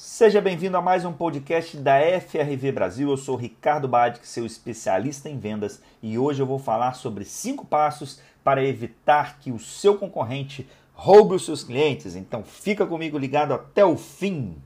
Seja bem-vindo a mais um podcast da FRV Brasil. Eu sou Ricardo Badic, seu especialista em vendas, e hoje eu vou falar sobre cinco passos para evitar que o seu concorrente roube os seus clientes. Então fica comigo ligado até o fim.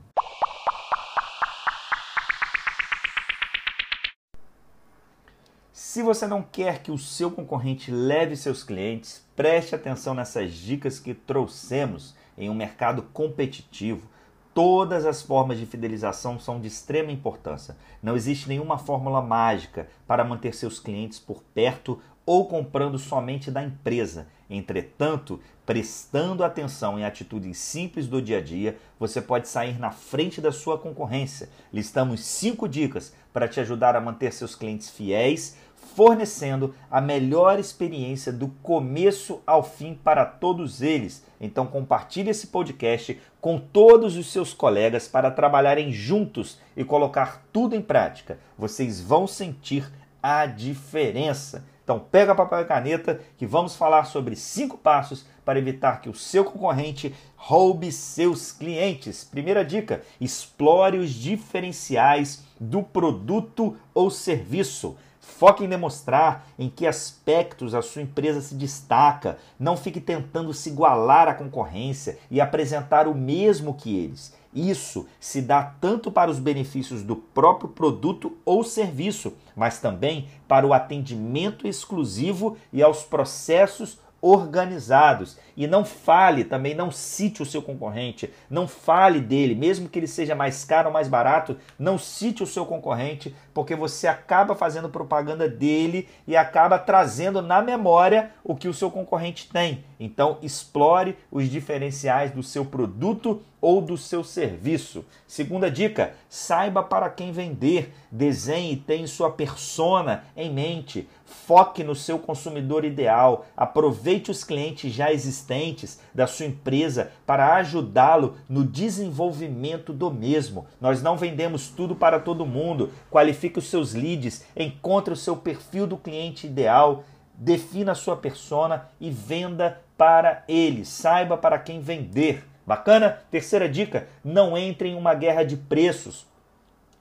Se você não quer que o seu concorrente leve seus clientes, preste atenção nessas dicas que trouxemos em um mercado competitivo Todas as formas de fidelização são de extrema importância. Não existe nenhuma fórmula mágica para manter seus clientes por perto ou comprando somente da empresa. Entretanto, prestando atenção em atitudes simples do dia a dia, você pode sair na frente da sua concorrência. Listamos cinco dicas para te ajudar a manter seus clientes fiéis, fornecendo a melhor experiência do começo ao fim para todos eles. Então compartilhe esse podcast com todos os seus colegas para trabalharem juntos e colocar tudo em prática. Vocês vão sentir a diferença. Então pega papel e caneta que vamos falar sobre cinco passos para evitar que o seu concorrente roube seus clientes. Primeira dica: explore os diferenciais do produto ou serviço. Foque em demonstrar em que aspectos a sua empresa se destaca. Não fique tentando se igualar à concorrência e apresentar o mesmo que eles. Isso se dá tanto para os benefícios do próprio produto ou serviço, mas também para o atendimento exclusivo e aos processos organizados. E não fale também, não cite o seu concorrente, não fale dele, mesmo que ele seja mais caro ou mais barato, não cite o seu concorrente, porque você acaba fazendo propaganda dele e acaba trazendo na memória o que o seu concorrente tem. Então, explore os diferenciais do seu produto ou do seu serviço. Segunda dica: saiba para quem vender, desenhe e tenha sua persona em mente. Foque no seu consumidor ideal, aproveite os clientes já existentes da sua empresa para ajudá-lo no desenvolvimento do mesmo. Nós não vendemos tudo para todo mundo. Qualifique os seus leads, encontre o seu perfil do cliente ideal, defina a sua persona e venda para ele. Saiba para quem vender. Bacana? Terceira dica: não entre em uma guerra de preços.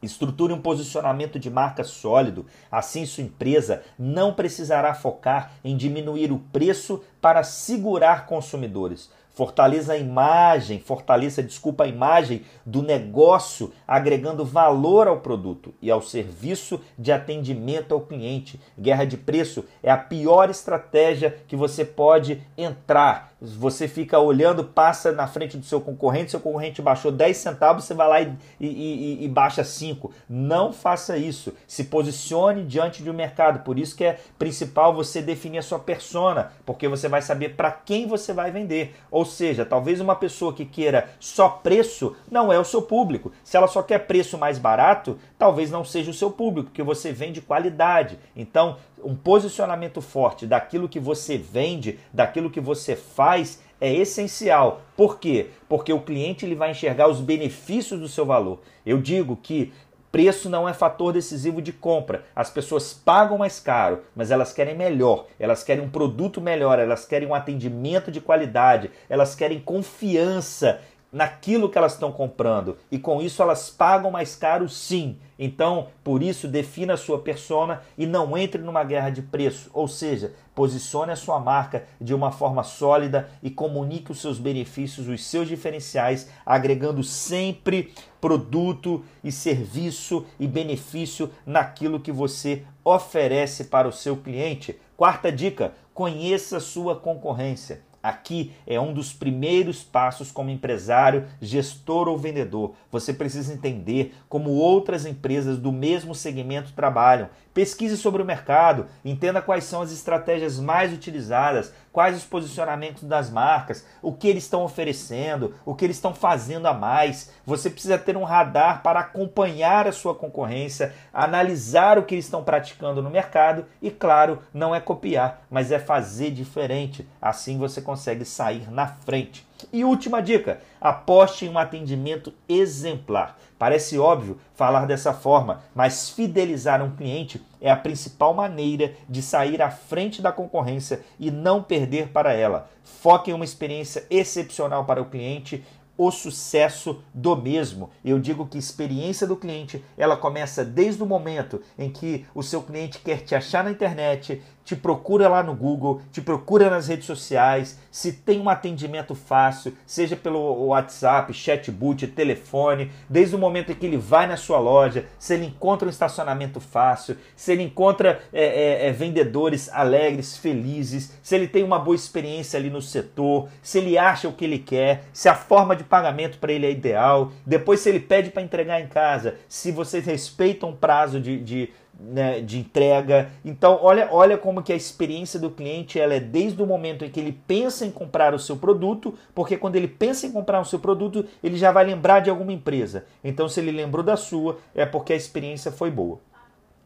Estruture um posicionamento de marca sólido, assim sua empresa não precisará focar em diminuir o preço para segurar consumidores. Fortaleça a imagem, fortaleça, desculpa, a imagem do negócio, agregando valor ao produto e ao serviço de atendimento ao cliente. Guerra de preço é a pior estratégia que você pode entrar você fica olhando, passa na frente do seu concorrente, seu concorrente baixou 10 centavos, você vai lá e, e, e, e, baixa 5. Não faça isso. Se posicione diante de um mercado. Por isso que é principal você definir a sua persona, porque você vai saber para quem você vai vender. Ou seja, talvez uma pessoa que queira só preço não é o seu público. Se ela só quer preço mais barato, talvez não seja o seu público, porque você vende qualidade. Então, um posicionamento forte daquilo que você vende, daquilo que você faz, é essencial. Por quê? Porque o cliente ele vai enxergar os benefícios do seu valor. Eu digo que preço não é fator decisivo de compra. As pessoas pagam mais caro, mas elas querem melhor, elas querem um produto melhor, elas querem um atendimento de qualidade, elas querem confiança naquilo que elas estão comprando e com isso elas pagam mais caro sim. Então, por isso, defina a sua persona e não entre numa guerra de preço, ou seja, posicione a sua marca de uma forma sólida e comunique os seus benefícios, os seus diferenciais, agregando sempre produto e serviço e benefício naquilo que você oferece para o seu cliente. Quarta dica: conheça a sua concorrência. Aqui é um dos primeiros passos como empresário, gestor ou vendedor. Você precisa entender como outras empresas do mesmo segmento trabalham. Pesquise sobre o mercado, entenda quais são as estratégias mais utilizadas, quais os posicionamentos das marcas, o que eles estão oferecendo, o que eles estão fazendo a mais. Você precisa ter um radar para acompanhar a sua concorrência, analisar o que eles estão praticando no mercado e, claro, não é copiar, mas é fazer diferente. Assim você consegue sair na frente. E última dica: aposte em um atendimento exemplar. Parece óbvio falar dessa forma, mas fidelizar um cliente é a principal maneira de sair à frente da concorrência e não perder para ela. Foque em uma experiência excepcional para o cliente, o sucesso do mesmo. Eu digo que experiência do cliente, ela começa desde o momento em que o seu cliente quer te achar na internet, te procura lá no Google, te procura nas redes sociais, se tem um atendimento fácil, seja pelo WhatsApp, chatbot, telefone, desde o momento em que ele vai na sua loja, se ele encontra um estacionamento fácil, se ele encontra é, é, é, vendedores alegres, felizes, se ele tem uma boa experiência ali no setor, se ele acha o que ele quer, se a forma de pagamento para ele é ideal, depois se ele pede para entregar em casa, se vocês respeitam o prazo de, de né, de entrega. Então, olha, olha como que a experiência do cliente ela é desde o momento em que ele pensa em comprar o seu produto, porque quando ele pensa em comprar o seu produto, ele já vai lembrar de alguma empresa. Então, se ele lembrou da sua, é porque a experiência foi boa.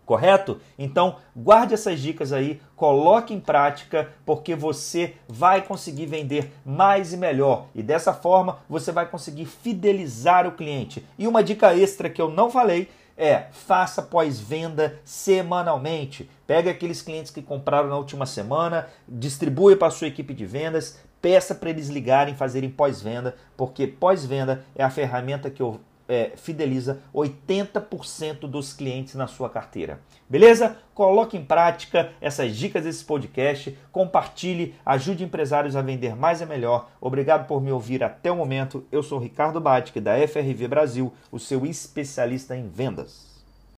Correto? Então, guarde essas dicas aí, coloque em prática, porque você vai conseguir vender mais e melhor. E dessa forma, você vai conseguir fidelizar o cliente. E uma dica extra que eu não falei é faça pós-venda semanalmente. Pega aqueles clientes que compraram na última semana, distribui para a sua equipe de vendas, peça para eles ligarem, fazerem pós-venda, porque pós-venda é a ferramenta que eu é, fideliza 80% dos clientes na sua carteira. Beleza? Coloque em prática essas dicas desse podcast, compartilhe, ajude empresários a vender mais e melhor. Obrigado por me ouvir até o momento. Eu sou Ricardo Batic, da FRV Brasil, o seu especialista em vendas.